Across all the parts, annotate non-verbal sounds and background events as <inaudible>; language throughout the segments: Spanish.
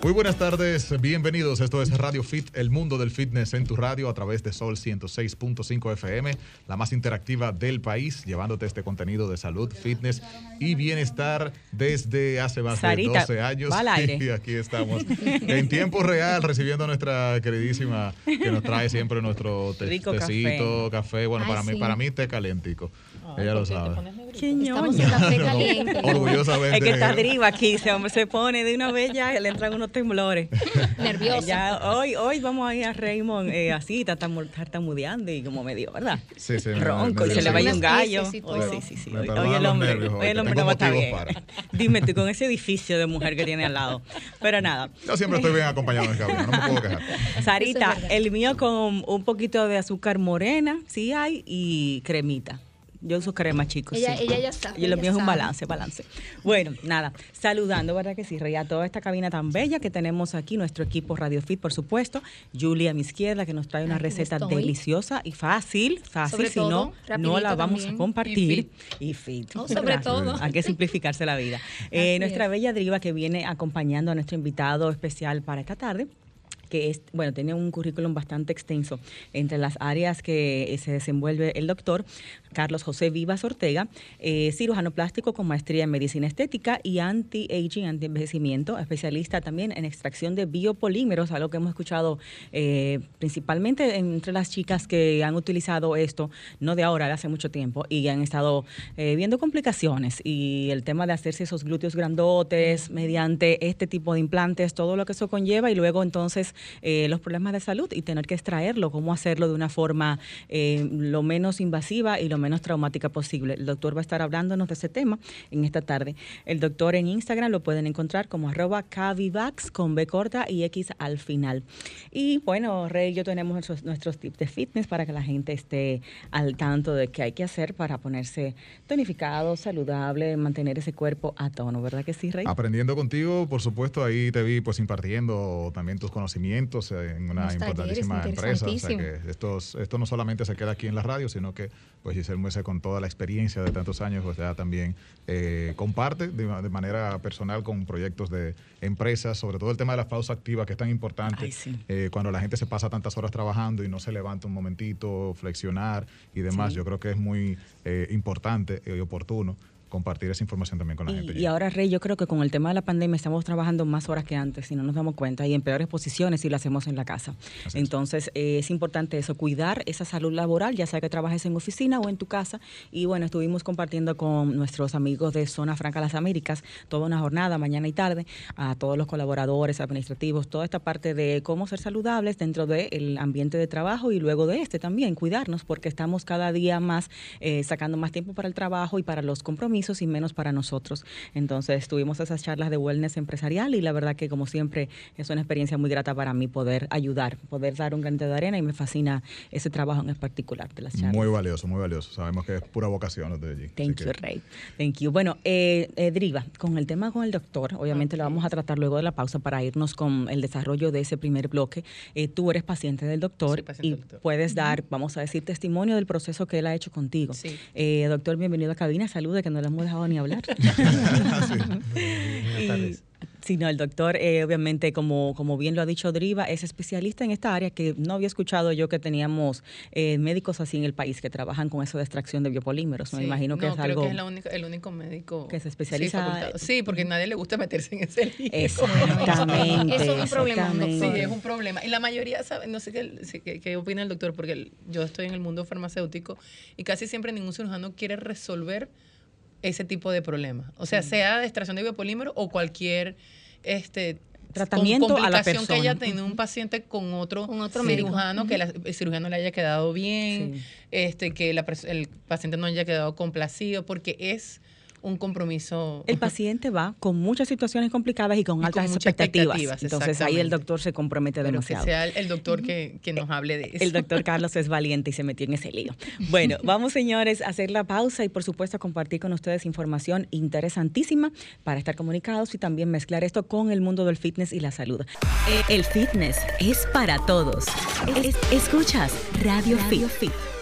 Muy buenas tardes, bienvenidos. Esto es Radio Fit, el mundo del fitness en tu radio a través de Sol 106.5 FM, la más interactiva del país, llevándote este contenido de salud, fitness y bienestar desde hace más de 12 años. Y <laughs> aquí estamos en tiempo real recibiendo a nuestra queridísima que nos trae siempre nuestro tecito, café. Bueno, para mí para mí té calentico. Ella lo sabe. Qué Estamos en café caliente. <laughs> Orgullosamente. Es que está arriba aquí, se, se pone de una vez ya, le entran unos temblores. <laughs> Nerviosa. hoy, hoy vamos a ir a Raymond eh, así, tartamudeando y como medio, ¿verdad? Sí, sí. Ronco y se le vaya un gallo. Hoy sí, sí, sí. Hoy, el hombre, hoy el hombre no va a estar bien. <laughs> Dime tú, con ese edificio de mujer que tiene al lado. Pero nada. Yo siempre estoy bien acompañado en cabina, no me puedo quejar. Sarita, el mío con un poquito de azúcar morena, sí hay, y cremita. Yo uso crema, chicos. Ella, ella ya está. Y lo mío es un balance, balance. Bueno, nada, saludando, ¿verdad que sí? Reía toda esta cabina tan bella que tenemos aquí, nuestro equipo Radio Fit, por supuesto. Julia a mi izquierda, que nos trae una receta deliciosa y fácil, fácil, si no, no la vamos a compartir. Y fit. sobre todo. Hay que simplificarse la vida. <laughs> Eh, nuestra bella Driva que viene acompañando a nuestro invitado especial para esta tarde que es, bueno, tiene un currículum bastante extenso. Entre las áreas que eh, se desenvuelve el doctor Carlos José Vivas Ortega, eh, cirujano plástico con maestría en medicina estética y anti-aging, anti-envejecimiento, especialista también en extracción de biopolímeros, algo que hemos escuchado eh, principalmente entre las chicas que han utilizado esto, no de ahora, de hace mucho tiempo, y han estado viendo complicaciones y el tema de hacerse esos glúteos grandotes mediante este tipo de implantes, todo lo que eso conlleva y luego entonces eh, los problemas de salud y tener que extraerlo, cómo hacerlo de una forma eh, lo menos invasiva y lo menos traumática posible. El doctor va a estar hablándonos de ese tema en esta tarde. El doctor en Instagram lo pueden encontrar como arroba cavivax con B corta y X al final. Y bueno, Rey yo tenemos nuestros, nuestros tips de fitness para que la gente esté al tanto de qué hay que hacer para ponerse tonificado, saludable, mantener ese cuerpo a tono, ¿verdad que sí, Rey? Aprendiendo contigo, por supuesto, ahí te vi pues impartiendo también tus conocimientos en una importantísima empresa. O sea que esto, esto no solamente se queda aquí en la radio, sino que pues Giselle Muese con toda la experiencia de tantos años, pues ya también eh, comparte de, manera personal con proyectos de empresas, sobre todo el tema de la pausa activa, que es tan importante eh, cuando la gente se pasa tantas horas trabajando y no se levanta un momentito, flexionar y demás. Yo creo que es muy eh, importante y oportuno compartir esa información también con la gente. Y ahora, Rey, yo creo que con el tema de la pandemia estamos trabajando más horas que antes, si no nos damos cuenta, y en peores posiciones si lo hacemos en la casa. Entonces, eh, es importante eso, cuidar esa salud laboral, ya sea que trabajes en oficina o en tu casa. Y bueno, estuvimos compartiendo con nuestros amigos de Zona Franca Las Américas toda una jornada, mañana y tarde, a todos los colaboradores administrativos, toda esta parte de cómo ser saludables dentro del ambiente de trabajo y luego de este también, cuidarnos, porque estamos cada día más eh, sacando más tiempo para el trabajo y para los compromisos y menos para nosotros. Entonces tuvimos esas charlas de wellness empresarial y la verdad que como siempre es una experiencia muy grata para mí poder ayudar, poder dar un granito de arena y me fascina ese trabajo en particular de las charlas. Muy valioso, muy valioso. Sabemos que es pura vocación de allí. Thank you, Rey. Thank you. Bueno, eh, eh, Driva, con el tema con el doctor, obviamente lo vamos a tratar luego de la pausa para irnos con el desarrollo de ese primer bloque. Eh, tú eres paciente del doctor y puedes dar, vamos a decir, testimonio del proceso que él ha hecho contigo. Sí. doctor, bienvenido a cabina. Salude, que no le hemos dejado ni hablar. <laughs> Sí, no, el doctor, eh, obviamente, como, como bien lo ha dicho Driva, es especialista en esta área que no había escuchado yo que teníamos eh, médicos así en el país que trabajan con eso de extracción de biopolímeros. Me imagino que es algo. que es el único médico que se especializa. Sí, porque a nadie le gusta meterse en ese lío. Exactamente. Eso es un problema. Sí, es un problema. Y la mayoría sabe, no sé qué, qué opina el doctor, porque yo estoy en el mundo farmacéutico y casi siempre ningún cirujano quiere resolver ese tipo de problemas. O sea, sea de extracción de biopolímero o cualquier este tratamiento a la persona. que haya tenido un paciente con otro, otro cirujano, que el cirujano le haya quedado bien, este que el paciente no haya quedado complacido, porque es un compromiso. El paciente va con muchas situaciones complicadas y con altas expectativas. Entonces ahí el doctor se compromete demasiado. Que sea el, doctor que, nos hable de eso. El doctor <laughs> Carlos es valiente y se metió en ese lío. Bueno, <laughs> vamos señores a hacer la pausa y por supuesto a compartir con ustedes información interesantísima para estar comunicados y también mezclar esto con el mundo del fitness y la salud. El fitness es para todos. escuchas Radio, Fit.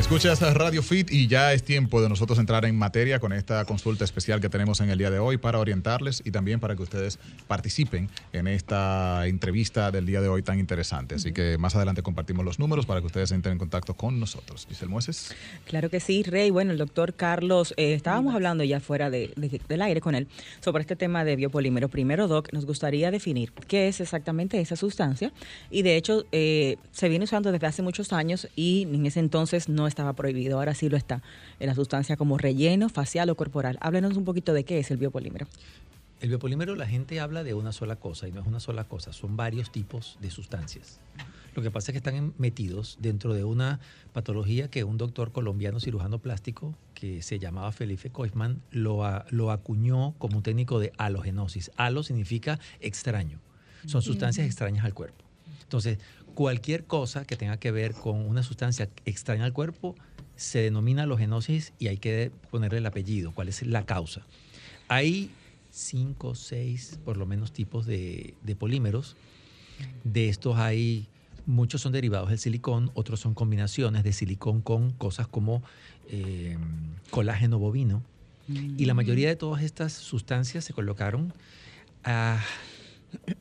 Escuchas Radio Fit y ya es tiempo de nosotros entrar en materia con esta consulta especial que tenemos en el día de hoy para orientarles y también para que ustedes participen en esta entrevista del día de hoy tan interesante. Así que más adelante compartimos los números para que ustedes entren en contacto con nosotros. Giselle Mueces. Claro que sí, Rey. Bueno, el doctor Carlos, eh, estábamos hablando ya fuera de, del aire con él sobre este tema de biopolímero. Primero, Doc, nos gustaría definir qué es exactamente esa sustancia y de hecho eh, se viene usando desde hace muchos años y en ese entonces no estaba prohibido, ahora sí lo está, en la sustancia como relleno facial o corporal. Háblenos un poquito de qué es el biopolímero. El biopolímero, la gente habla de una sola cosa y no es una sola cosa, son varios tipos de sustancias. Lo que pasa es que están metidos dentro de una patología que un doctor colombiano cirujano plástico que se llamaba Felipe Koisman lo, lo acuñó como un técnico de halogenosis. Halo significa extraño. Son sustancias extrañas al cuerpo. Entonces, cualquier cosa que tenga que ver con una sustancia extraña al cuerpo se denomina halogenosis y hay que ponerle el apellido, cuál es la causa. Hay cinco, seis, por lo menos, tipos de, polímeros. De estos hay, muchos son derivados del silicón, otros son combinaciones de silicón con cosas como eh, colágeno bovino. Y la mayoría de todas estas sustancias se colocaron a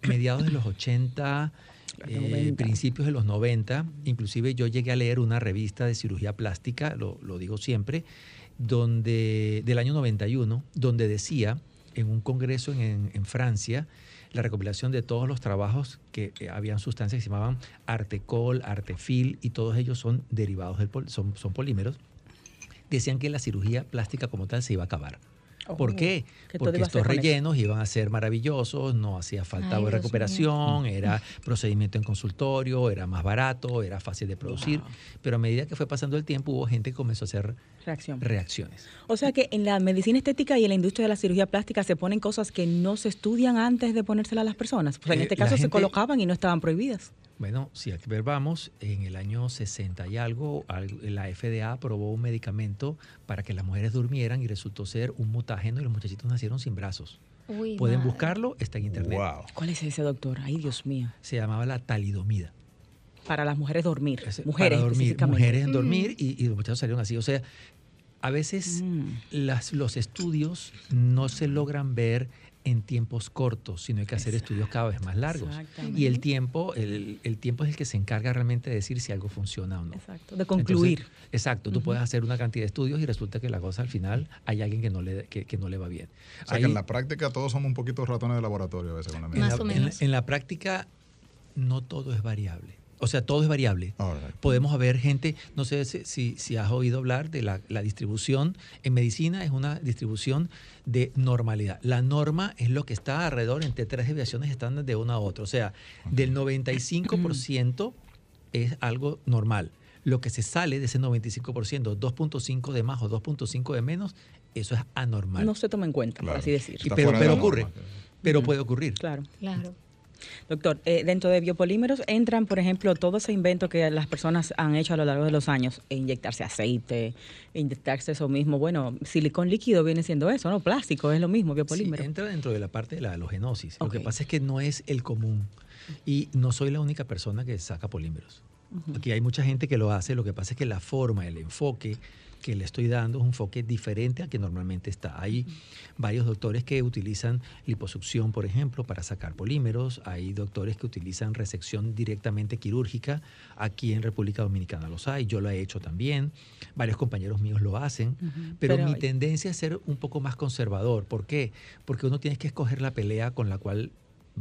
mediados de los 80, eh, principios de los 90, inclusive yo llegué a leer una revista de cirugía plástica, lo, digo siempre, donde, del año 91, donde decía en un congreso en, Francia, la recopilación de todos los trabajos que habían sustancias que se llamaban artecol, artefil, y todos ellos son derivados del son, son polímeros, decían que la cirugía plástica como tal se iba a acabar. ¿Por qué? Porque estos rellenos iban a ser maravillosos, no hacía falta recuperación, <laughs> era procedimiento en consultorio, era más barato, era fácil de producir, pero a medida que fue pasando el tiempo hubo gente que comenzó a hacer reacciones. O sea que en la medicina estética y en la industria de la cirugía plástica se ponen cosas que no se estudian antes de ponérselas a las personas. Pues en eh, este caso se colocaban y no estaban prohibidas. Bueno, si ver vamos, en el año 60 y algo, la FDA aprobó un medicamento para que las mujeres durmieran y resultó ser un mutágeno y los muchachitos nacieron sin brazos. Pueden buscarlo, está en internet. ¿Cuál es ese doctor? Ay, Dios mío. Se llamaba la talidomida. Para las mujeres dormir. mujeres para dormir, mujeres en dormir y, los muchachos salieron así. O sea, a veces mm. las, los estudios no se logran ver en tiempos cortos, sino hay que hacer estudios cada vez más largos. Y el tiempo, el, tiempo es el que se encarga realmente de decir si algo funciona o no. Exacto, de concluir. exacto, tú puedes hacer una cantidad de estudios y resulta que la cosa al final hay alguien que no le, que, no le va bien. O sea que en la práctica todos somos un poquito ratones de laboratorio a veces con la Más o menos. en la práctica no todo es variable. O sea, todo es variable. Podemos haber gente, no sé si, si, has oído hablar de la, distribución. En medicina es una distribución de normalidad. La norma es lo que está alrededor entre tres desviaciones estándar de una a otra. O sea, del 95% es algo normal. Lo que se sale de ese 95%, 2.5 de más o 2.5 de menos, eso es anormal. No se toma en cuenta, por así decirlo. pero, pero ocurre. Pero puede ocurrir. Claro. Claro. Doctor, eh, dentro de biopolímeros entran, por ejemplo, todo ese invento que las personas han hecho a lo largo de los años, e inyectarse aceite, inyectarse eso mismo. Bueno, silicón líquido viene siendo eso, ¿no? Plástico es lo mismo, biopolímero. Sí, entra dentro de la parte de la halogenosis. Lo que pasa es que no es el común y no soy la única persona que saca polímeros. Aquí hay mucha gente que lo hace, lo que pasa es que la forma, el enfoque que le estoy dando es un enfoque diferente al que normalmente está. Hay varios doctores que utilizan liposucción, por ejemplo, para sacar polímeros. Hay doctores que utilizan resección directamente quirúrgica. Aquí en República Dominicana los hay. Yo lo he hecho también. Varios compañeros míos lo hacen. pero, mi tendencia es ser un poco más conservador. ¿Por qué? Porque uno tiene que escoger la pelea con la cual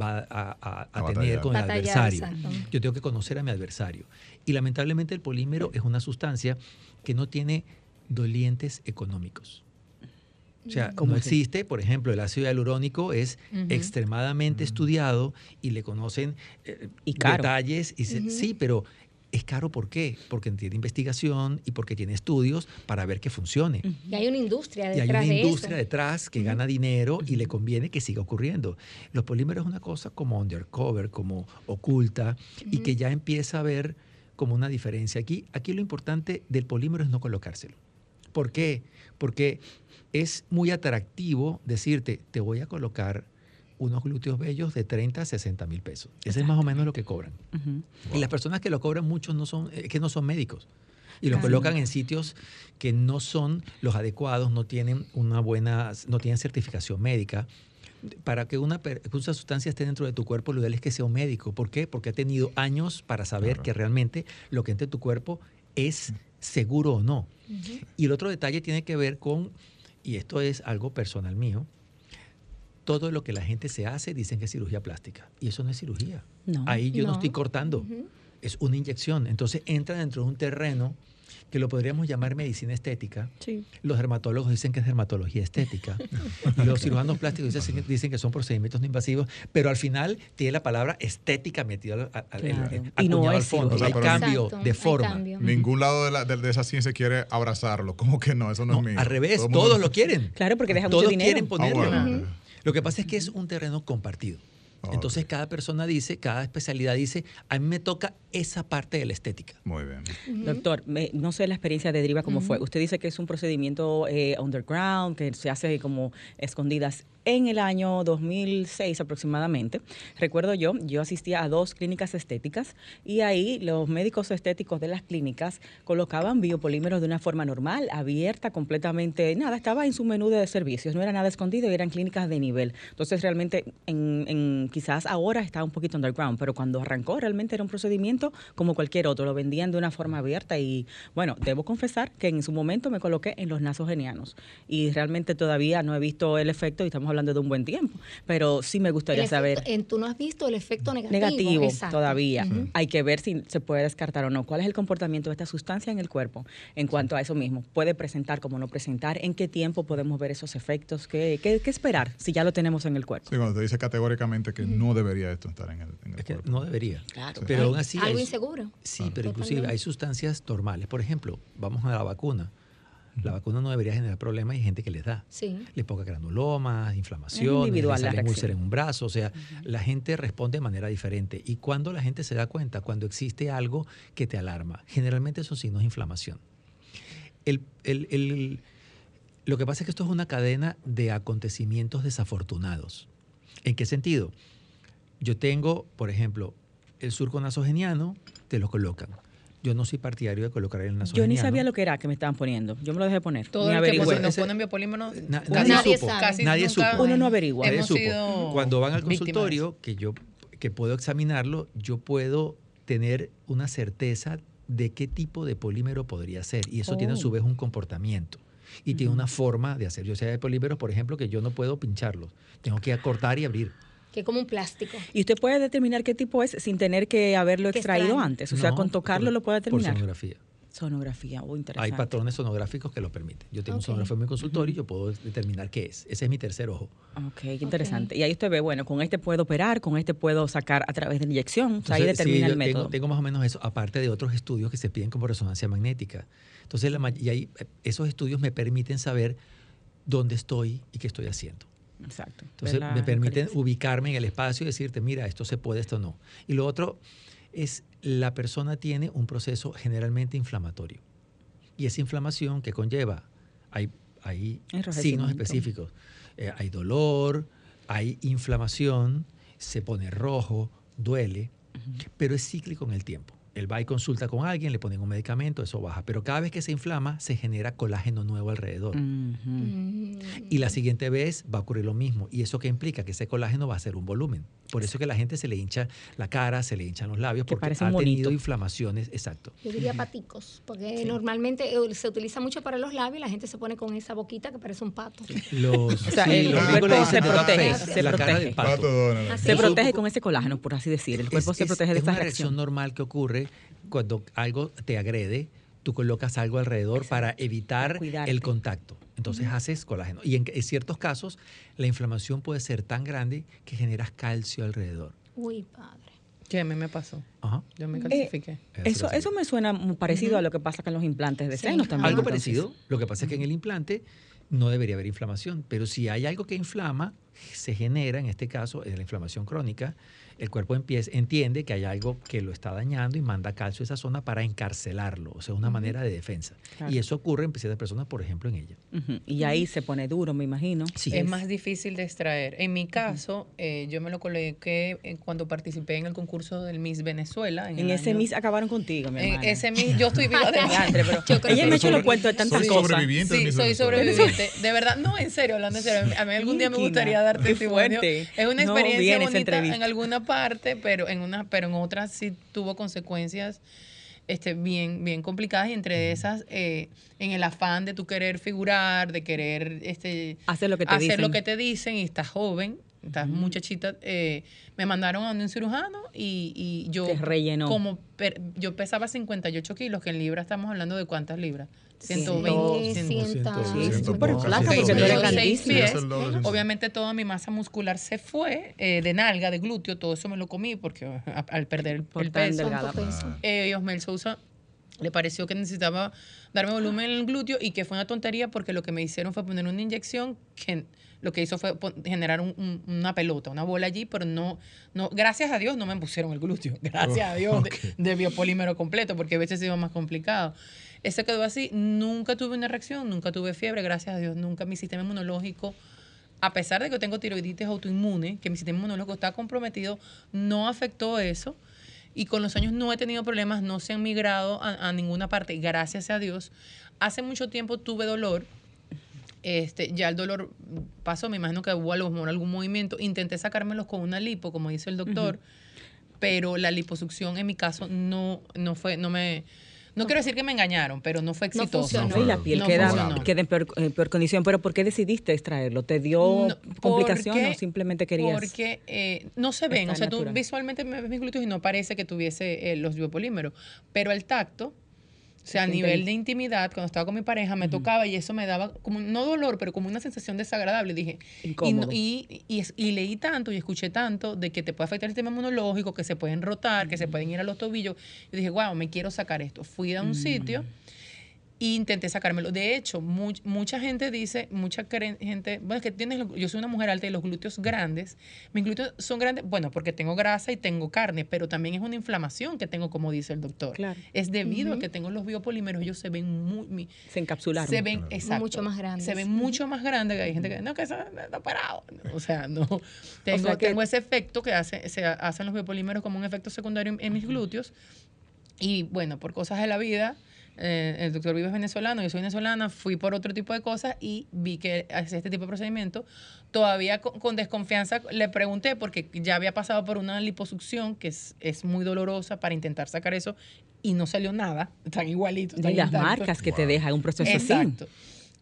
va a, tener con el adversario. Yo tengo que conocer a mi adversario. Y lamentablemente el polímero es una sustancia que no tiene dolientes económicos. O sea, como existe, por ejemplo, el ácido hialurónico es extremadamente estudiado y le conocen eh, detalles. Y Sí, pero es caro ¿por qué? Porque tiene investigación y porque tiene estudios para ver que funcione. Y hay una industria detrás. Y hay una industria detrás que gana dinero y le conviene que siga ocurriendo. Los polímeros es una cosa como undercover, como oculta y que ya empieza a ver como una diferencia. Aquí, aquí lo importante del polímero es no colocárselo. ¿Por qué? Porque es muy atractivo decirte, te voy a colocar unos glúteos bellos de 30 a 60 mil pesos. Ese es más o menos lo que cobran. Y las personas que lo cobran muchos no son, que no son médicos. Y lo colocan en sitios que no son los adecuados, no tienen una buena, no tienen certificación médica para que una, sustancia esté dentro de tu cuerpo, lo ideal es que sea un médico. ¿Por qué? Porque ha tenido años para saber que realmente lo que entra en tu cuerpo es seguro o no. Y el otro detalle tiene que ver con, y esto es algo personal mío, todo lo que la gente se hace dicen que es cirugía plástica. Y eso no es cirugía. Ahí yo no, estoy cortando. Es una inyección. Entonces entra dentro de un terreno que lo podríamos llamar medicina estética. Los dermatólogos dicen que es dermatología estética. <laughs> Los cirujanos plásticos dicen, que son procedimientos no invasivos, pero al final tiene la palabra estética metida al, y no al fondo. hay cambio de forma. Ningún lado de, la, de, esa ciencia quiere abrazarlo. ¿Cómo que no? Eso no, es mío. Al revés, todos lo quieren. Claro, porque deja mucho dinero. quieren ponerlo. Ah, lo que pasa es que es un terreno compartido. Entonces cada persona dice, cada especialidad dice, a mí me toca esa parte de la estética. Muy bien. Doctor, no sé la experiencia de Driva cómo fue. Usted dice que es un procedimiento eh, underground, que se hace como escondidas en el año 2006 aproximadamente, recuerdo yo, yo asistía a dos clínicas estéticas y ahí los médicos estéticos de las clínicas colocaban biopolímeros de una forma normal, abierta, completamente, nada, estaba en su menú de servicios, no era nada escondido, eran clínicas de nivel. Entonces realmente en, quizás ahora está un poquito underground, pero cuando arrancó realmente era un procedimiento como cualquier otro, lo vendían de una forma abierta y bueno, debo confesar que en su momento me coloqué en los nasogenianos y realmente todavía no he visto el efecto y estamos hablando de un buen tiempo, pero sí me gustaría saber. En, tú no has visto el efecto negativo. Negativo todavía. Hay que ver si se puede descartar o no. ¿Cuál es el comportamiento de esta sustancia en el cuerpo en cuanto a eso mismo? ¿Puede presentar como no presentar? ¿En qué tiempo podemos ver esos efectos? ¿Qué, qué, esperar si ya lo tenemos en el cuerpo? Sí, cuando te dice categóricamente que no debería esto estar en el, es que No debería. Claro. Pero aún así. Algo inseguro. Sí, pero inclusive hay sustancias normales. Por ejemplo, vamos a la vacuna la vacuna no debería generar problemas y hay gente que les da. Sí. Les poca granulomas, inflamación, les sale úlcera en un brazo. O sea, la gente responde de manera diferente. ¿Y cuando la gente se da cuenta? Cuando existe algo que te alarma. Generalmente son signos de inflamación. lo que pasa es que esto es una cadena de acontecimientos desafortunados. ¿En qué sentido? Yo tengo, por ejemplo, el surco nasogeniano, te lo colocan yo no soy partidario de colocar el nasogeniano. Yo ni sabía lo que era que me estaban poniendo. Yo me lo dejé poner. Todo el que nos ponen biopolímeros, nadie, supo. nadie supo. Uno no averigua. Nadie supo. Cuando van al consultorio, que yo que puedo examinarlo, yo puedo tener una certeza de qué tipo de polímero podría ser. Y eso tiene a su oh. vez un comportamiento. Y tiene una forma de hacer. Yo sé de polímeros, por ejemplo, que yo no puedo pincharlos. Tengo que acortar y abrir que como un plástico. Y usted puede determinar qué tipo es sin tener que haberlo extraído antes. O sea, con tocarlo lo puede determinar. Por sonografía. Sonografía, oh, interesante. Hay patrones sonográficos que lo permiten. Yo tengo un sonógrafo en mi consultorio y yo puedo determinar qué es. Ese es mi tercer ojo. Ok, qué interesante. Y ahí usted ve, bueno, con este puedo operar, con este puedo sacar a través de inyección. o sea, ahí determina el método. Tengo, tengo, más o menos eso, aparte de otros estudios que se piden como resonancia magnética. Entonces, la, y ahí, esos estudios me permiten saber dónde estoy y qué estoy haciendo. Exacto. Entonces me permiten ubicarme en el espacio y decirte, mira, esto se puede, esto no. Y lo otro es, la persona tiene un proceso generalmente inflamatorio. Y esa inflamación que conlleva, hay, hay signos específicos. Eh, hay dolor, hay inflamación, se pone rojo, duele, pero es cíclico en el tiempo. Él va y consulta con alguien, le ponen un medicamento, eso baja. Pero cada vez que se inflama, se genera colágeno nuevo alrededor. Y la siguiente vez va a ocurrir lo mismo. ¿Y eso qué implica? Que ese colágeno va a ser un volumen. Por eso es que la gente se le hincha la cara, se le hinchan los labios, porque ha tenido inflamaciones. Exacto. Yo diría paticos, porque normalmente eh, se utiliza mucho para los labios y la gente se pone con esa boquita que parece un pato. Los, o sea, el, cuerpo se protege. Se protege. Se protege con ese colágeno, por así decir. El cuerpo se protege de esa reacción. Es una reacción normal que ocurre cuando algo te agrede, tú colocas algo alrededor para evitar el contacto. Entonces haces colágeno. Y en, ciertos casos, la inflamación puede ser tan grande que generas calcio alrededor. Uy, padre. ¿Qué a mí me pasó? Ajá. Yo me calcifiqué. Eh, eso, eso me suena muy parecido a lo que pasa con los implantes de senos también. Algo parecido. Lo que pasa es que en el implante no debería haber inflamación, pero si hay algo que inflama, se genera, en este caso, en la inflamación crónica, el cuerpo empieza, entiende que hay algo que lo está dañando y manda calcio a esa zona para encarcelarlo, o sea, una manera de defensa. Y eso ocurre en ciertas personas, por ejemplo, en ella. Y ahí se pone duro, me imagino. Sí, es, más difícil de extraer. En mi caso, eh, yo me lo coloqué eh, cuando participé en el concurso del Miss Venezuela. En, ese Miss acabaron contigo, mi En ese Miss, yo estoy <laughs> viva de pero ella me ha hecho los cuentos de tantas soy cosas. Sobreviviente sí, soy sobreviviente. De verdad, no, en serio, hablando en serio. A mí algún día me gustaría dar testimonio. Es una experiencia bonita en alguna parte, pero en una, pero en otras sí tuvo consecuencias este, bien, bien complicadas y entre esas, eh, en el afán de tu querer figurar, de querer este, hacer, lo que, te hacer dicen. lo que te dicen y estás joven, estás muchachita, eh, me mandaron a un cirujano y, y yo como yo pesaba 58 kilos, que en libras estamos hablando de cuántas libras. 120, 100, Obviamente toda mi masa muscular se fue, eh, de nalga, de glúteo, todo eso me lo comí porque al perder el, el peso, eh, Osmel Sousa le pareció que necesitaba darme volumen en el glúteo y que fue una tontería porque lo que me hicieron fue poner una inyección que lo que hizo fue generar una pelota, una bola allí, pero no, no, gracias a Dios no me pusieron el glúteo, <laughs> gracias a Dios de, biopolímero completo, porque a veces iba más complicado. Ese quedó así, nunca tuve una reacción, nunca tuve fiebre, gracias a Dios, nunca mi sistema inmunológico, a pesar de que tengo tiroiditis autoinmune, que mi sistema inmunológico está comprometido, no afectó eso. Y con los años no he tenido problemas, no se han migrado a, a ninguna parte, gracias a Dios. Hace mucho tiempo tuve dolor, este, ya el dolor pasó, me imagino que hubo algún movimiento. Intenté sacármelos con una lipo, como dice el doctor, pero la liposucción en mi caso no, no fue, no me, no, quiero decir que me engañaron, pero no fue exitoso. No y la piel queda, en peor, condición. ¿Pero por qué decidiste extraerlo? ¿Te dio complicación o simplemente querías...? Porque eh, no se ven. O sea, tú visualmente me ves mis glúteos y no parece que tuviese eh, los biopolímeros. Pero el tacto o sea, a nivel de intimidad, cuando estaba con mi pareja, me tocaba y eso me daba como, no dolor, pero como una sensación desagradable. Dije, y, y, leí tanto y escuché tanto de que te puede afectar el sistema inmunológico, que se pueden rotar, que se pueden ir a los tobillos. Yo dije, wow, me quiero sacar esto. Fui a un sitio intenté sacármelo. De hecho, mucha gente dice, mucha gente, bueno, es que tienes, yo soy una mujer alta y los glúteos grandes, mis glúteos son grandes, bueno, porque tengo grasa y tengo carne, pero también es una inflamación que tengo, como dice el doctor. Es debido a que tengo los biopolímeros, ellos se ven muy... se encapsularon. Se ven, exacto, mucho más grandes. Se ven mucho más grandes, hay gente que, no, que está parado. <laughs> O sea, no. Tengo, tengo ese efecto que hace, se hacen los biopolímeros como un efecto secundario en mis glúteos. Y bueno, por cosas de la vida, eh, el doctor Vives es venezolano, yo soy venezolana, fui por otro tipo de cosas y vi que hacía este tipo de procedimiento. Todavía con, desconfianza le pregunté porque ya había pasado por una liposucción que es, es muy dolorosa para intentar sacar eso y no salió nada, tan igualito. y las marcas que te deja un proceso Exacto.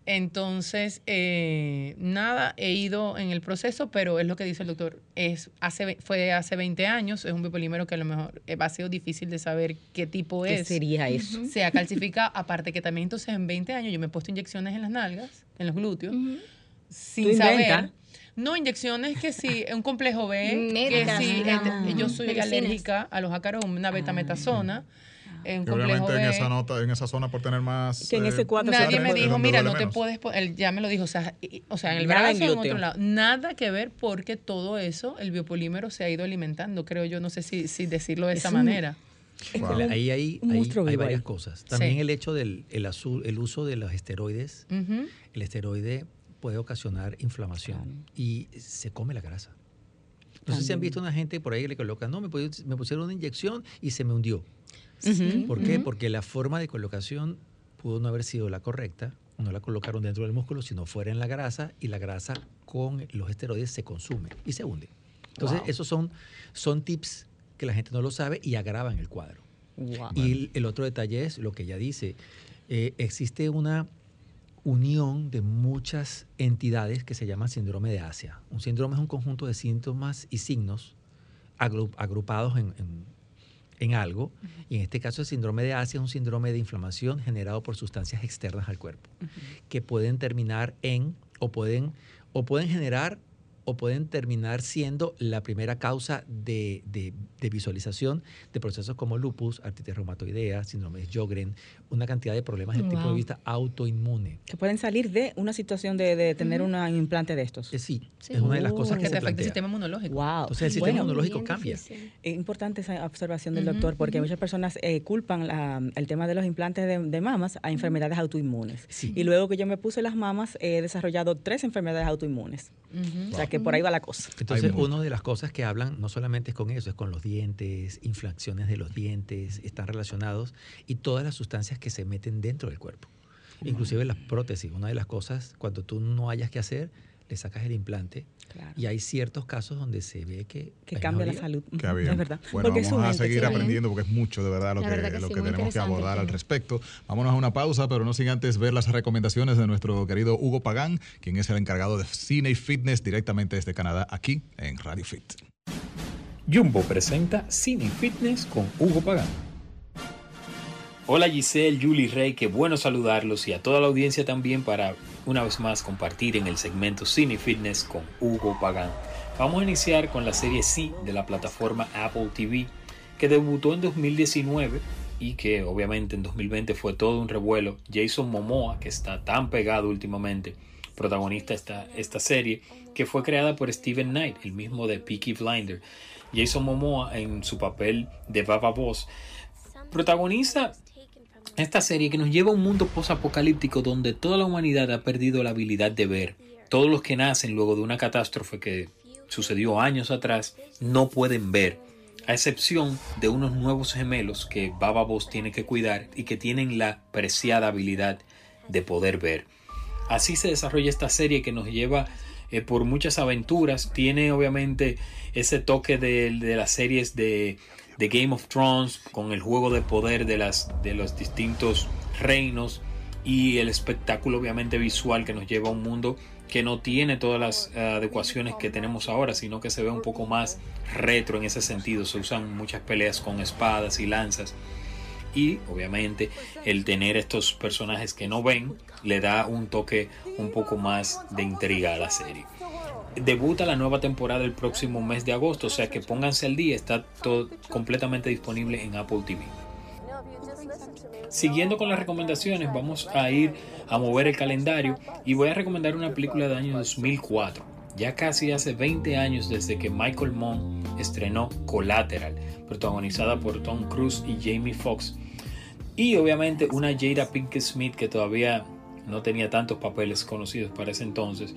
Entonces, eh, nada, he ido en el proceso, pero es lo que dice el doctor. Es hace, fue hace 20 años, es un biopolímero que a lo mejor eh, ha sido difícil de saber qué tipo ¿Qué es. sería eso? Se ha calcificado, aparte que también entonces en 20 años yo me he puesto inyecciones en las nalgas, en los glúteos, sin saber. No, inyecciones que sí, <laughs> un complejo B, que sí, este, yo soy alérgica a los ácaros, una betametasona. En Obviamente en esa nota, en esa zona por tener más. Que en ese cuadro Nadie me dijo, mira, no te puedes él ya me lo dijo, o sea, o sea en el brazo en, otro lado. Nada que ver porque todo eso, el biopolímero se ha ido alimentando, creo yo, no sé si, si decirlo de esa manera. Ahí hay, hay, varias cosas. También el hecho del el, azul, el uso de los esteroides. El esteroide puede ocasionar inflamación y se come la grasa. No sé si han visto una gente por ahí que le coloca, no, me pusieron una inyección y se me hundió. ¿Por qué? Porque la forma de colocación pudo no haber sido la correcta, no la colocaron dentro del músculo, sino fuera en la grasa, y la grasa con los esteroides se consume y se hunde. Entonces, esos son, son tips que la gente no lo sabe y agravan el cuadro. Y el, otro detalle es lo que ella dice. Eh, existe una unión de muchas entidades que se llama síndrome de Asia. Un síndrome es un conjunto de síntomas y signos agrupados en en algo, y en este caso el síndrome de Asia es un síndrome de inflamación generado por sustancias externas al cuerpo, que pueden terminar en o pueden, o pueden generar o pueden terminar siendo la primera causa de, visualización de procesos como lupus, artritis reumatoidea, síndrome de Sjögren, una cantidad de problemas desde el tipo de vista autoinmune. Que pueden salir de una situación de, tener un implante de estos. Eh, sí, es una de las cosas que, se afecta el sistema inmunológico. Wow. Entonces el sistema inmunológico cambia. Es importante esa observación del doctor porque muchas personas eh, culpan el tema de los implantes de, mamas a enfermedades autoinmunes. Y luego que yo me puse las mamas, he desarrollado tres enfermedades autoinmunes. O sea que por ahí va la cosa. Entonces, una de las cosas que hablan no solamente es con eso, es con los dientes, inflacciones de los dientes, están relacionados y todas las sustancias que se meten dentro del cuerpo. Inclusive las prótesis, una de las cosas, cuando tú no hayas que hacer, le sacas el implante y hay ciertos casos donde se ve que, que cambia la salud. Es verdad. Bueno, vamos a seguir aprendiendo porque es mucho de verdad lo que, lo que tenemos que abordar al respecto. Vámonos a una pausa, pero no sin antes ver las recomendaciones de nuestro querido Hugo Pagán, quien es el encargado de cine y fitness directamente desde Canadá, aquí en Radio Fit. Jumbo presenta Cine y Fitness con Hugo Pagán. Hola Giselle, Julie Rey, qué bueno saludarlos y a toda la audiencia también para una vez más compartir en el segmento Cine Fitness con Hugo Pagán. Vamos a iniciar con la serie C de la plataforma Apple TV que debutó en 2019 y que obviamente en 2020 fue todo un revuelo. Jason Momoa, que está tan pegado últimamente, protagonista esta, esta serie, que fue creada por Steven Knight, el mismo de Peaky Blinder. Jason Momoa en su papel de Baba Boss protagoniza esta serie que nos lleva a un mundo post-apocalíptico donde toda la humanidad ha perdido la habilidad de ver. Todos los que nacen luego de una catástrofe que sucedió años atrás no pueden ver, a excepción de unos nuevos gemelos que Baba Boss tiene que cuidar y que tienen la preciada habilidad de poder ver. Así se desarrolla esta serie que nos lleva eh, por muchas aventuras. Tiene obviamente ese toque de las series de de Game of Thrones, con el juego de poder de, las, de los distintos reinos y el espectáculo obviamente visual que nos lleva a un mundo que no tiene todas las eh, adecuaciones que tenemos ahora, sino que se ve un poco más retro en ese sentido. Se usan muchas peleas con espadas y lanzas. Y obviamente el tener estos personajes que no ven le da un toque un poco más de intriga a la serie debuta la nueva temporada el próximo mes de agosto, o sea que pónganse al día, está todo completamente disponible en Apple TV. Siguiendo con las recomendaciones, vamos a ir a mover el calendario y voy a recomendar una película del año 2004. Ya casi hace 20 años desde que Michael Mann estrenó Collateral, protagonizada por Tom Cruise y Jamie Foxx. Y obviamente una Jada Pinkett Smith que todavía no tenía tantos papeles conocidos para ese entonces.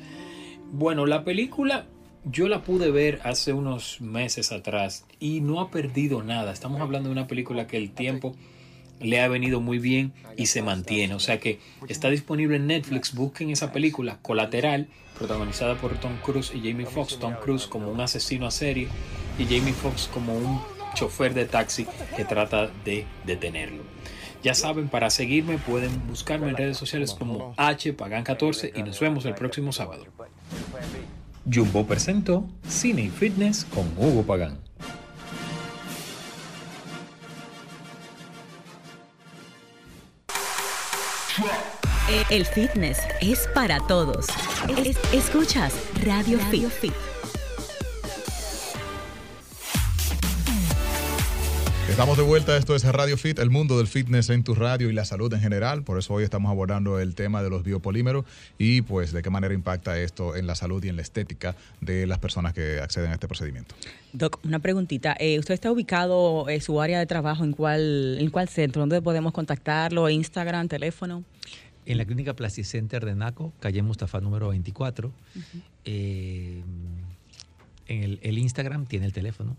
Bueno, la película yo la pude ver hace unos meses atrás y no ha perdido nada. Estamos hablando de una película que el tiempo le ha venido muy bien y se mantiene. O sea que está disponible en Netflix. Busquen esa película, Colateral, protagonizada por Tom Cruise y Jamie Foxx. Tom Cruise como un asesino a serie y Jamie Foxx como un chofer de taxi que trata de detenerlo. Ya saben, para seguirme pueden buscarme en redes sociales como HPagan14 y nos vemos el próximo sábado. Jumbo presentó Cine y Fitness con Hugo Pagán. El fitness es para todos. escuchas Radio, Fit. Estamos de vuelta, esto es Radio Fit, el mundo del fitness en tu radio y la salud en general. Por eso hoy estamos abordando el tema de los biopolímeros y pues de qué manera impacta esto en la salud y en la estética de las personas que acceden a este procedimiento. Doc, una preguntita. Eh, ¿Usted está ubicado en su área de trabajo en cuál, en cuál centro? ¿Dónde podemos contactarlo? ¿Instagram, teléfono? En la clínica Plasticenter de Naco, calle Mustafa número 24. en el, el Instagram tiene el teléfono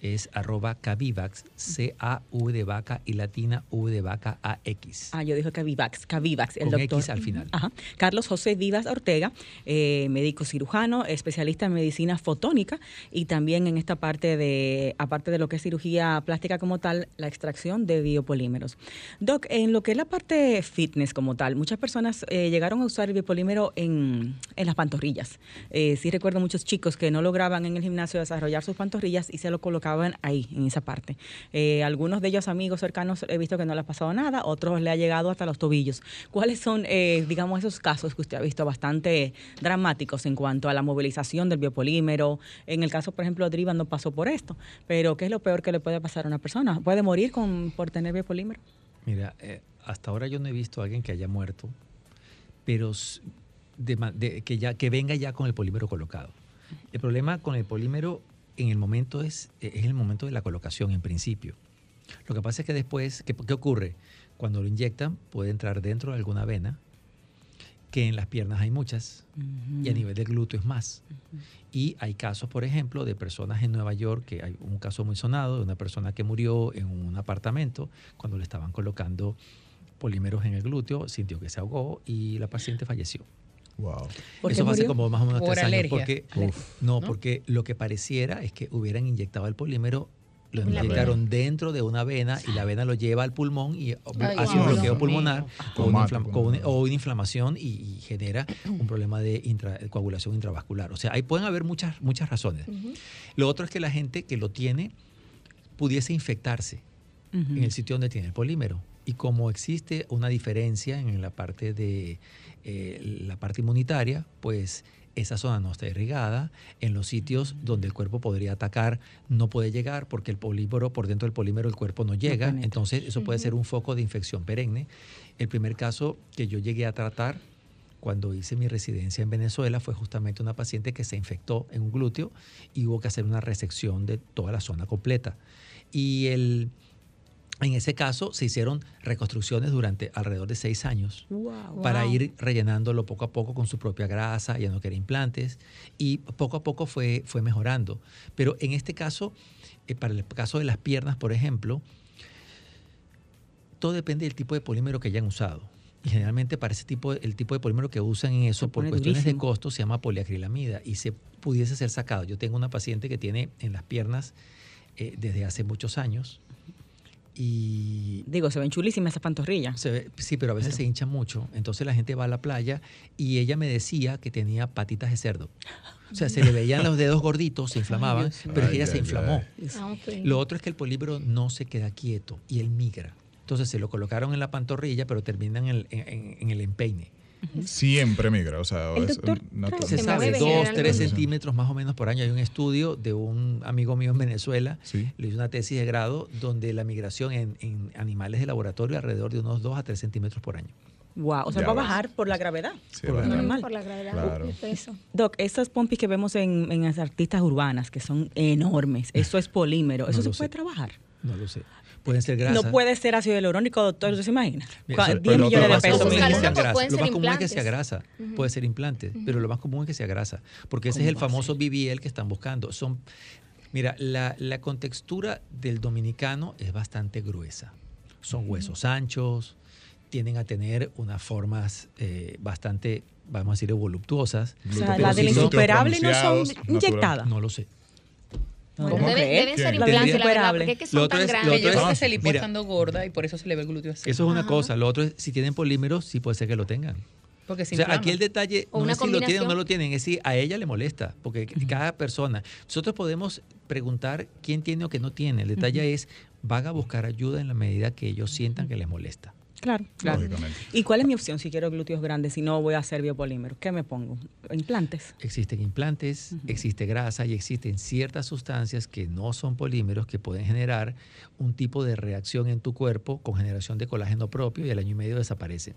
es arroba Cavivax, C-A-V de vaca y latina V de vaca A-X. Ah, yo dije Cavivax, Cavivax, el doctor. X al final. Ajá. Carlos José Vivas Ortega, eh, médico cirujano, especialista en medicina fotónica y también en esta parte de, aparte de lo que es cirugía plástica como tal, la extracción de biopolímeros. Doc, en lo que es la parte fitness como tal, muchas personas eh, llegaron a usar el biopolímero en, en las pantorrillas. Eh, sí recuerdo muchos chicos que no lograban en el gimnasio desarrollar sus pantorrillas y se lo colocaban ahí, en esa parte. Eh, algunos de ellos amigos cercanos he visto que no le ha pasado nada, otros le ha llegado hasta los tobillos. ¿Cuáles son, eh, digamos, esos casos que usted ha visto bastante dramáticos en cuanto a la movilización del biopolímero? En el caso, por ejemplo, Driva no pasó por esto, pero ¿qué es lo peor que le puede pasar a una persona? ¿Puede morir con, por tener biopolímero? Mira, eh, hasta ahora yo no he visto a alguien que haya muerto, pero que venga ya con el polímero colocado. El problema con el polímero en el momento es, es el momento de la colocación, en principio. Lo que pasa es que después, ¿qué, qué ocurre? Cuando lo inyectan, puede entrar dentro de alguna vena, que en las piernas hay muchas, y a nivel del glúteo es más. Y hay casos, por ejemplo, de personas en Nueva York, que hay un caso muy sonado de una persona que murió en un apartamento cuando le estaban colocando polímeros en el glúteo, sintió que se ahogó y la paciente falleció. Wow. Eso hace como más o menos tres años. Porque, no, porque lo que pareciera es que hubieran inyectado el polímero lo inyectaron dentro de una vena y la vena lo lleva al pulmón y hace un bloqueo pulmonar o una, inflamación y, genera un problema de coagulación intravascular. O sea, ahí pueden haber muchas, muchas razones. Lo otro es que la gente que lo tiene pudiese infectarse en el sitio donde tiene el polímero. Y como existe una diferencia en la parte de eh, la parte inmunitaria, pues esa zona no está irrigada, en los sitios donde el cuerpo podría atacar no puede llegar porque el polímero, por dentro del polímero el cuerpo no llega, entonces eso puede ser un foco de infección perenne. El primer caso que yo llegué a tratar cuando hice mi residencia en Venezuela fue justamente una paciente que se infectó en un glúteo y hubo que hacer una resección de toda la zona completa. Y el, en ese caso se hicieron reconstrucciones durante alrededor de seis años para ir rellenándolo poco a poco con su propia grasa, ya no quería implantes, y poco a poco fue, fue mejorando. Pero en este caso, eh, para el caso de las piernas, por ejemplo, todo depende del tipo de polímero que hayan usado. Y generalmente para ese tipo, el tipo de polímero que usan en eso, por cuestiones de costo, se llama poliacrilamida y se pudiese ser sacado. Yo tengo una paciente que tiene en las piernas eh, desde hace muchos años y Digo, se ven chulísimas esas pantorrillas. sí, pero a veces se hincha mucho. Entonces la gente va a la playa y ella me decía que tenía patitas de cerdo. O sea, se le veían los dedos gorditos, se <laughs> inflamaban, pero ella se inflamó. Ah, lo otro es que el polímero no se queda quieto y él migra. Entonces se lo colocaron en la pantorrilla, pero termina en el empeine. Siempre migra, o sea, se sabe dos, tres centímetros más o menos por año. Hay un estudio de un amigo mío en Venezuela, le hizo una tesis de grado donde la migración en, animales de laboratorio alrededor de unos dos a tres centímetros por año. Wow, o sea, va a bajar por la gravedad. por, la normal. por la gravedad. Doc, esas pompis que vemos en, en, las artistas urbanas, que son enormes, eso es polímero, ¿eso se puede trabajar? No lo sé. Pueden ser grasas. No puede ser ácido hialurónico, doctor, ¿usted se imagina? 10 millones de pesos. Lo más común es que sea grasa, puede ser implante, pero lo más común es que sea grasa, porque ese es el famoso BBL que están buscando. Son, mira, la, la contextura del dominicano es bastante gruesa. Son huesos anchos, tienden a tener unas formas eh, bastante, vamos a decir, voluptuosas. O sea, las del insuperable no son inyectadas. No lo sé. Deben, ser implantes, porque es que son tan grandes. Yo creo que se le estando gorda y por eso se le ve el glúteo así. Eso es una cosa. Lo otro es, si tienen polímeros, sí puede ser que lo tengan. Porque o sea, aquí el detalle no es si lo tienen o no lo tienen, es si a ella le molesta, porque cada persona, nosotros podemos preguntar quién tiene o qué no tiene, el detalle es, van a buscar ayuda en la medida que ellos sientan que les molesta. Claro, claro. ¿Y cuál es mi opción si quiero glúteos grandes, si no voy a hacer biopolímero? ¿Qué me pongo? ¿Implantes? Existen implantes, existe grasa y existen ciertas sustancias que no son polímeros que pueden generar un tipo de reacción en tu cuerpo con generación de colágeno propio y al año y medio desaparecen.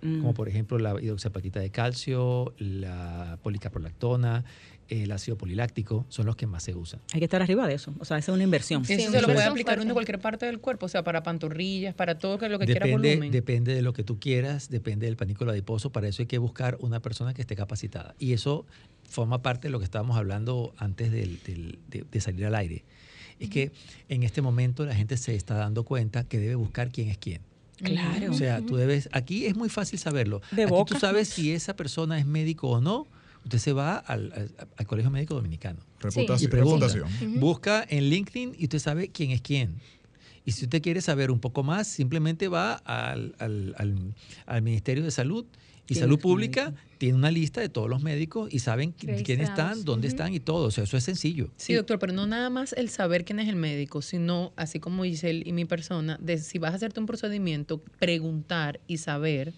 Como por ejemplo la hidroxiapatita de calcio, la policaprolactona, el ácido poliláctico son los que más se usan. Hay que estar arriba de eso, o sea, esa es una inversión. Sí, eso se lo puede aplicar uno en cualquier parte del cuerpo, o sea, para pantorrillas, para todo lo que quiera volumen. Depende de lo que tú quieras, depende del panículo adiposo, para eso hay que buscar una persona que esté capacitada. Y eso forma parte de lo que estábamos hablando antes de, salir al aire. Es que en este momento la gente se está dando cuenta que debe buscar quién es quién. Claro. O sea, tú debes, aquí es muy fácil saberlo. aquí tú sabes si esa persona es médico o no Usted se va al, Colegio Médico Dominicano. Reputación. Y pregunta, Busca en LinkedIn y usted sabe quién es quién. Y si usted quiere saber un poco más, simplemente va al, Ministerio de Salud Y salud pública tiene una lista de todos los médicos y saben quiénes están, dónde están y todo. O sea, eso es sencillo. Sí, doctor, pero no nada más el saber quién es el médico, sino, así como Giselle y mi persona, de si vas a hacerte un procedimiento, preguntar y saber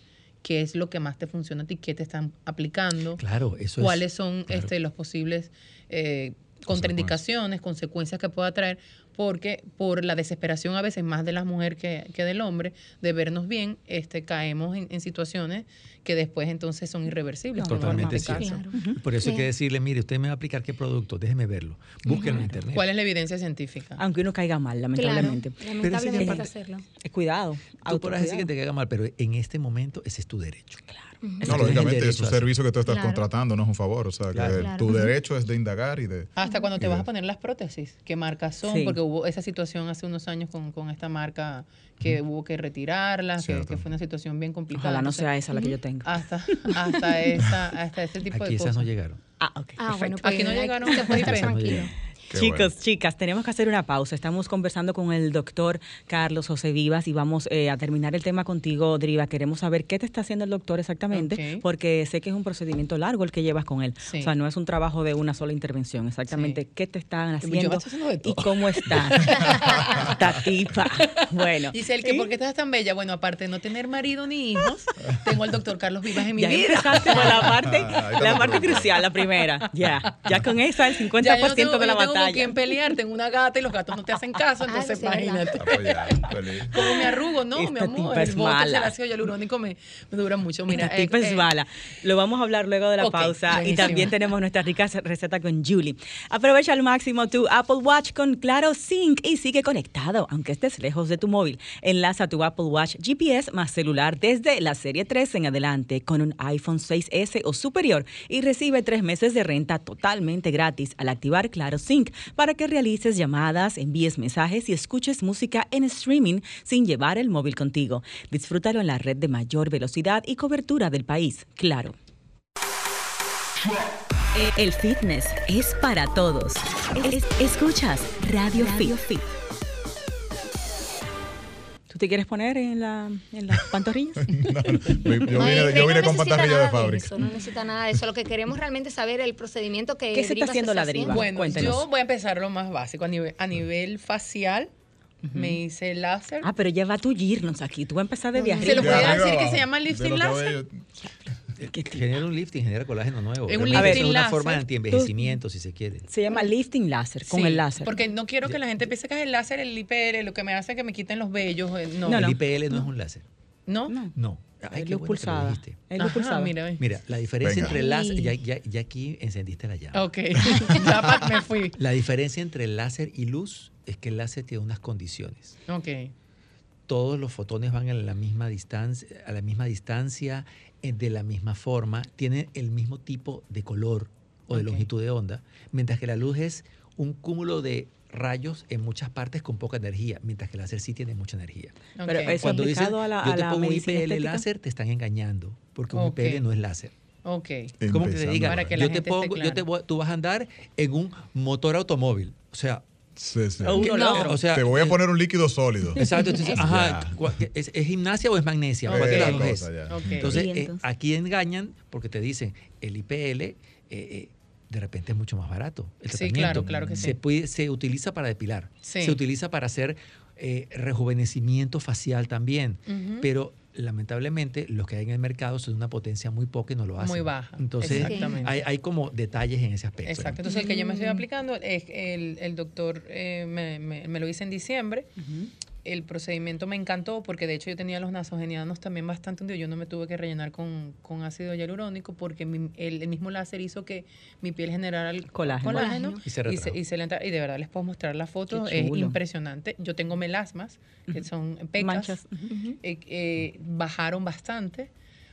qué es lo que más te funciona a ti, qué te están aplicando. Claro, eso cuáles son este, los posibles eh, contraindicaciones, consecuencias que pueda traer, porque por la desesperación a veces más de la mujer que, que del hombre de vernos bien, este, caemos en, situaciones que después entonces son irreversibles. Totalmente cierto. Por eso hay que decirle, mire, usted me va a aplicar qué producto, déjeme verlo, búsquenlo en internet. ¿Cuál es la evidencia científica? Aunque uno caiga mal, lamentablemente. lamentablemente hacerlo. Cuidado. Tú podrás decir que te caiga mal, pero en este momento ese es tu derecho. Claro. No, lógicamente es un servicio que tú estás contratando, no es un favor. O sea, que tu derecho es de indagar y de... Hasta cuando te vas a poner las prótesis, qué marcas son, porque hubo esa situación hace unos años con, con esta marca que hubo que retirarla, que, fue una situación bien complicada. Ojalá no sea esa la que yo tengo. <laughs> Hasta, hasta, esa, hasta ese tipo Aquí de cosas. esas no llegaron. Ah, ok. Ah, bueno, pues, Aquí no llegaron, se puede estar tranquilo. Chicos, chicas, tenemos que hacer una pausa. Estamos conversando con el doctor Carlos José Vivas y vamos eh, a terminar el tema contigo, Driva. Queremos saber qué te está haciendo el doctor exactamente, porque sé que es un procedimiento largo el que llevas con él. O sea, no es un trabajo de una sola intervención. Exactamente qué te están haciendo y cómo estás. <laughs> Tatipa. Bueno. Dice el que, ¿por qué estás tan bella? Bueno, aparte de no tener marido ni hijos, <laughs> tengo al doctor Carlos Vivas en mi vida. Empezaste con la <laughs> parte, ah, la parte crucial, la primera. Ya, ya con esa el 50% de la batalla con quien pelear, tengo una gata y los gatos no te hacen caso, entonces imagínate. <laughs> Como me arrugo, no, mi amor. El voto del ácido hialurónico me, me dura mucho. Mira, Esta tipa es eh, mala. Lo vamos a hablar luego de la pausa y también tenemos nuestra rica receta con Julie. Aprovecha al máximo tu Apple Watch con Claro Sync y sigue conectado, aunque estés lejos de tu móvil. Enlaza tu Apple Watch GPS más celular desde la serie 3 en adelante con un iPhone 6S o superior y recibe tres meses de renta totalmente gratis al activar Claro Sync para que realices llamadas, envíes mensajes y escuches música en streaming sin llevar el móvil contigo. Disfrútalo en la red de mayor velocidad y cobertura del país, claro. El fitness es para todos. escuchas Radio, Fit. ¿Tú te quieres poner en, la, en las pantorrillas? <laughs> yo, vine, con pantorrillas de fábrica. Eso, no necesita nada de eso. Lo que queremos realmente es saber el procedimiento que ¿Qué se está haciendo la deriva? Bueno, yo voy a empezar lo más básico. A nivel, a nivel facial, me hice láser. Ah, pero ya va a tullirnos aquí. Tú vas a empezar de viaje. ¿Se lo puede decir que se llama lifting láser? Genera un lifting, genera colágeno nuevo. Es un lifting es una forma de antienvejecimiento, si se quiere. Se llama lifting láser, con el láser. Porque no quiero que la gente piense que es el láser, el IPL, lo que me hace que me quiten los vellos. Eh, no, no, el IPL no, es un láser. ¿No? No. es luz pulsada. Es luz pulsada. Mira, mira, la diferencia entre el láser, ya, ya, ya, aquí encendiste la llave. Ok, <laughs> ya me fui. La diferencia entre el láser y luz es que el láser tiene unas condiciones. Ok. Todos los fotones van a la misma distancia, a la misma distancia de la misma forma, tienen el mismo tipo de color o de longitud de onda, mientras que la luz es un cúmulo de rayos en muchas partes con poca energía, mientras que el láser sí tiene mucha energía. Pero eso Cuando dicen, a la, yo te pongo un IPL láser, te están engañando, porque un IPL no es láser. Ok. Como que te diga, yo te pongo, yo te, tú vas a andar en un motor automóvil. O sea, Sí, sí. O sea, te voy a poner un líquido sólido. Exacto. Entonces, ajá, ¿es, gimnasia o es magnesia? Entonces, eh, aquí engañan porque te dicen el IPL eh, eh, de repente es mucho más barato. El sí, claro, claro que se Puede, se utiliza para depilar. Se utiliza para hacer rejuvenecimiento facial también. Pero lamentablemente los que hay en el mercado son de una potencia muy poca y no lo hacen. Muy baja. Entonces hay, hay, como detalles en ese aspecto. Exacto. Entonces el que yo me estoy aplicando es el, el doctor eh, me, me, lo hice en diciembre el procedimiento me encantó porque de hecho yo tenía los nasogenianos también bastante hundidos. Yo no me tuve que rellenar con, ácido hialurónico porque el, mismo láser hizo que mi piel generara el colágeno, y, se y, y, de verdad les puedo mostrar la foto, es impresionante. Yo tengo melasmas, que son pecas, eh, eh, bajaron bastante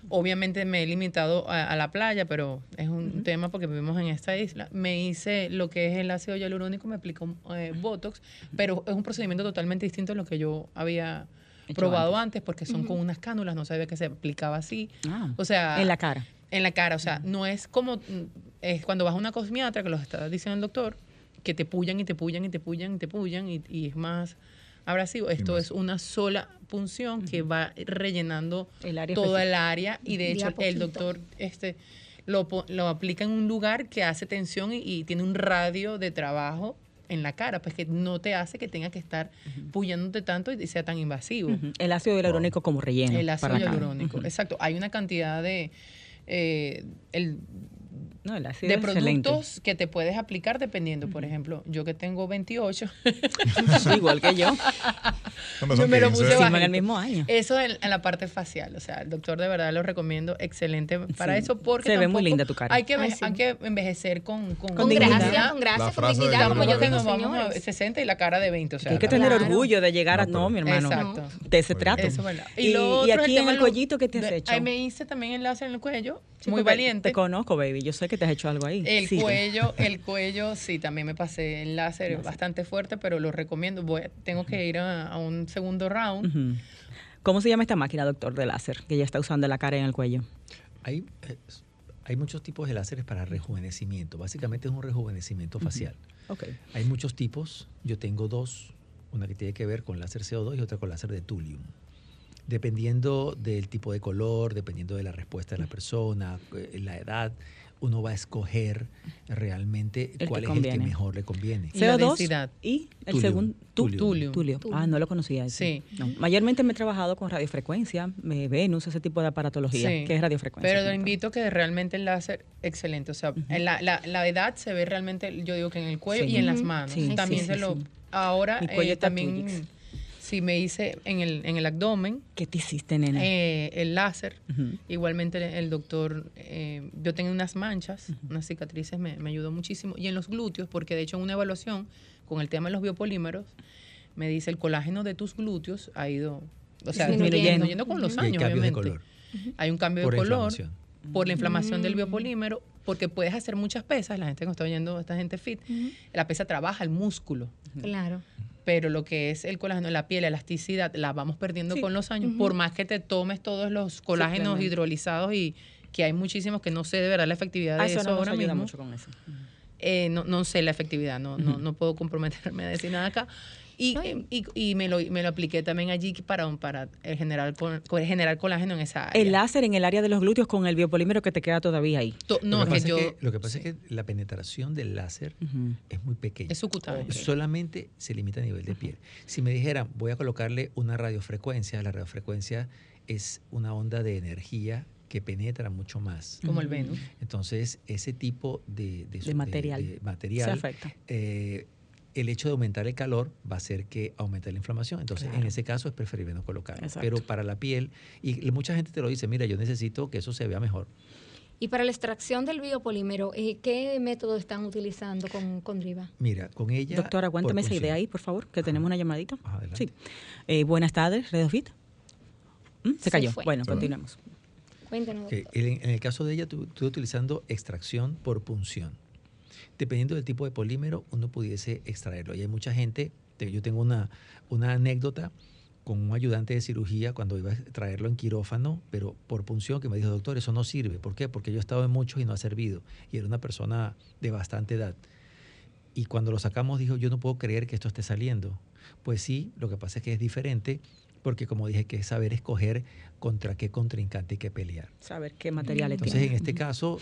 Obviamente me he limitado a, la playa, pero es un tema porque vivimos en esta isla. Me hice lo que es el ácido hialurónico, me aplicó eh, Botox, pero es un procedimiento totalmente distinto a lo que yo había probado antes. porque son con unas cánulas, no sabía que se aplicaba así. Ah, o sea, en la cara. En la cara, o sea, no es como es cuando vas a una cosmiatra, que lo está diciendo el doctor, que te pullan y te pullan y te pullan y te pullan y, y es más abrasivo. Esto es una sola punción que va rellenando toda el área y de hecho el doctor este lo, lo, aplica en un lugar que hace tensión y, tiene un radio de trabajo en la cara, pues que no te hace que tenga que estar uh tanto y sea tan invasivo. El ácido hialurónico como relleno. El ácido hialurónico, exacto. Hay una cantidad de... Eh, el de productos que te puedes aplicar dependiendo. Por ejemplo, yo que tengo 28. <laughs> Igual que yo. yo me lo puse en el mismo año. Eso en, la parte facial. O sea, el doctor de verdad lo recomiendo excelente para eso porque Se ve muy linda tu cara. Hay que, hay que envejecer con, con, con, gracia, con gracia, con dignidad, como yo tengo, vamos a 60 y la cara de 20. O sea, hay que tener orgullo de llegar a... No, mi hermano. Exacto. De ese trato. Eso, y, y, aquí en el cuellito, ¿qué te has hecho? Ahí me hice también enlace en el cuello. muy valiente. Te conozco, baby. Yo sé que te has hecho algo ahí. El cuello, <laughs> el cuello, sí, también me pasé el láser bastante fuerte, pero lo recomiendo. Voy, tengo que ir a, un segundo round. ¿Cómo se llama esta máquina, doctor, de láser, que ya está usando la cara en el cuello? Hay, eh, hay muchos tipos de láseres para rejuvenecimiento. Básicamente es un rejuvenecimiento facial. okay. Hay muchos tipos. Yo tengo dos. Una que tiene que ver con láser CO2 y otra con láser de tulium dependiendo del tipo de color, dependiendo de la respuesta de la persona, eh, la edad, uno va a escoger realmente cuál es el que mejor le conviene. CO2 y el segundo tulio. tulio. Ah, no lo conocía. Sí. Mayormente me he trabajado con radiofrecuencia, Venus, ese tipo de aparatología, que es radiofrecuencia. Pero lo invito a que realmente el láser, excelente. O sea, la, la, la, edad se ve realmente, yo digo que en el cuello y en las manos. También se lo... Ahora eh, también Sí, me hice en el, en el abdomen. ¿Qué te hiciste, nena? Eh, el láser. Igualmente el doctor, eh, yo tenía unas manchas, unas cicatrices, me, ayudó muchísimo. Y en los glúteos, porque de hecho en una evaluación con el tema de los biopolímeros, me dice el colágeno de tus glúteos ha ido, o sea, disminuyendo con los años, hay obviamente. color. Hay un cambio de color por la inflamación del mm. biopolímero, porque puedes hacer muchas pesas, la gente que está oyendo, esta gente fit, la pesa trabaja el músculo. Claro pero lo que es el colágeno, la piel, la elasticidad, la vamos perdiendo con los años, por más que te tomes todos los colágenos hidrolizados y que hay muchísimos que no sé de verdad la efectividad de eso, ahora mismo. mucho con eso. Eh, no, no sé la efectividad, no, no, no puedo comprometerme a decir nada acá. Y, y, y, me, lo, me lo apliqué también allí para, para generar, generar colágeno en esa área. El láser en el área de los glúteos con el biopolímero que te queda todavía ahí. no, lo, que, yo, lo que pasa es que la penetración del láser es muy pequeña. Es subcutáneo. Solamente se limita a nivel de piel. Si me dijeran, voy a colocarle una radiofrecuencia, la radiofrecuencia es una onda de energía que penetra mucho más. Como el Venus. Entonces, ese tipo de, de, material, material se afecta. Eh, el hecho de aumentar el calor va a hacer que aumente la inflamación. Entonces, en ese caso es preferible no colocarlo. Pero para la piel, y mucha gente te lo dice, mira, yo necesito que eso se vea mejor. Y para la extracción del biopolímero, eh, ¿qué método están utilizando con, con Driva? Mira, con ella... Doctora, aguántame esa idea ahí, por favor, que tenemos una llamadita. Sí. Eh, buenas tardes, Redofit. ¿Mm? Se cayó. bueno, continuemos. Cuéntanos. En, el caso de ella, tú, estoy utilizando extracción por punción dependiendo del tipo de polímero, uno pudiese extraerlo. Y hay mucha gente, yo tengo una, una anécdota con un ayudante de cirugía cuando iba a traerlo en quirófano, pero por punción que me dijo, doctor, eso no sirve. ¿Por qué? Porque yo he estado en muchos y no ha servido. Y era una persona de bastante edad. Y cuando lo sacamos dijo, yo no puedo creer que esto esté saliendo. Pues sí, lo que pasa es que es diferente porque como dije, que es saber escoger contra qué contrincante hay que pelear. Saber qué materiales Entonces, en este caso,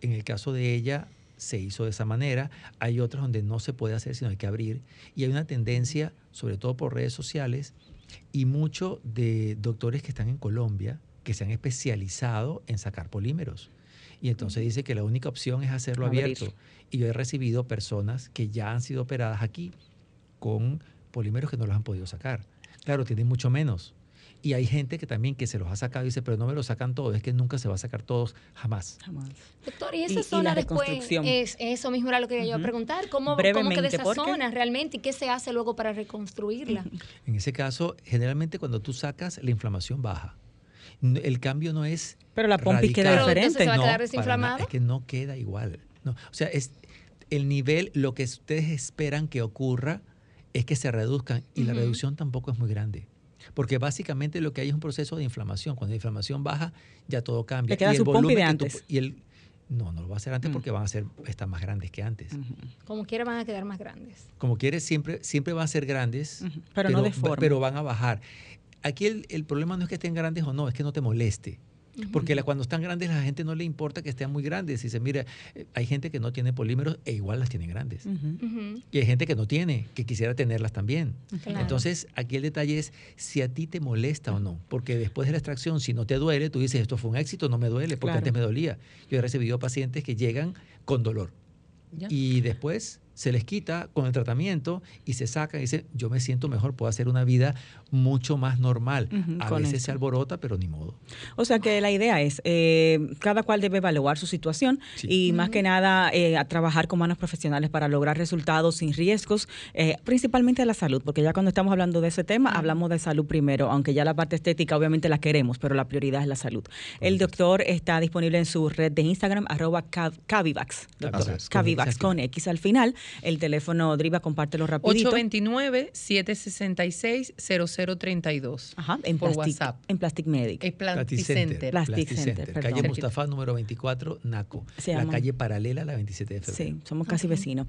en el caso de ella, se hizo de esa manera, hay otros donde no se puede hacer, sino hay que abrir. Y hay una tendencia, sobre todo por redes sociales, y muchos de doctores que están en Colombia, que se han especializado en sacar polímeros. Y entonces dice que la única opción es hacerlo abierto. Y yo he recibido personas que ya han sido operadas aquí con polímeros que no los han podido sacar. Claro, tienen mucho menos, y hay gente que también que se los ha sacado y dice, pero no me los sacan todos, es que nunca se va a sacar todos, jamás. Jamás. Doctor, y esa zona después, es, eso mismo era lo que yo preguntar, ¿cómo, ¿cómo queda esa zona realmente y qué se hace luego para reconstruirla? En ese caso, generalmente cuando tú sacas, la inflamación baja. El cambio no es Pero la pompi queda diferente. se va a quedar desinflamada? es que no queda igual. No, o sea, es el nivel, lo que ustedes esperan que ocurra es que se reduzcan y la reducción tampoco es muy grande. Porque básicamente lo que hay es un proceso de inflamación. Cuando la inflamación baja, ya todo cambia. Le queda y el su volumen de antes. y el, No, no lo va a hacer antes mm. porque van a ser están más grandes que antes. Como quiera van a quedar más grandes. Como quiere siempre siempre van a ser grandes, pero, no de forma. pero van a bajar. Aquí el, el, problema no es que estén grandes o no, es que no te moleste. Porque cuando están grandes, la gente no le importa que estén muy grandes. Y se mira, eh, hay gente que no tiene polímeros e igual las tiene grandes. Y hay gente que no tiene, que quisiera tenerlas también. Entonces, aquí el detalle es si a ti te molesta o no. Porque después de la extracción, si no te duele, tú dices, esto fue un éxito, no me duele, porque antes me dolía. Yo he recibido pacientes que llegan con dolor. Y después se les quita con el tratamiento y se saca y dice, yo me siento mejor, puedo hacer una vida mucho más normal. a veces se alborota, pero ni modo. O sea que la idea es, eh, cada cual debe evaluar su situación y más que nada eh, a trabajar con manos profesionales para lograr resultados sin riesgos, eh, principalmente de la salud, porque ya cuando estamos hablando de ese tema, hablamos de salud primero, aunque ya la parte estética obviamente la queremos, pero la prioridad es la salud. El doctor está disponible en su red de Instagram, arroba Cavivax, Cavivax con X al final el teléfono Driva, compártelo rapidito. 829-766-0032. Ajá, en por WhatsApp. En Plastic Medic. Es Plastic Center. Plastic, Center, Calle Mustafa, número 24, Naco. la calle paralela a la 27 de febrero. Sí, somos casi vecinos.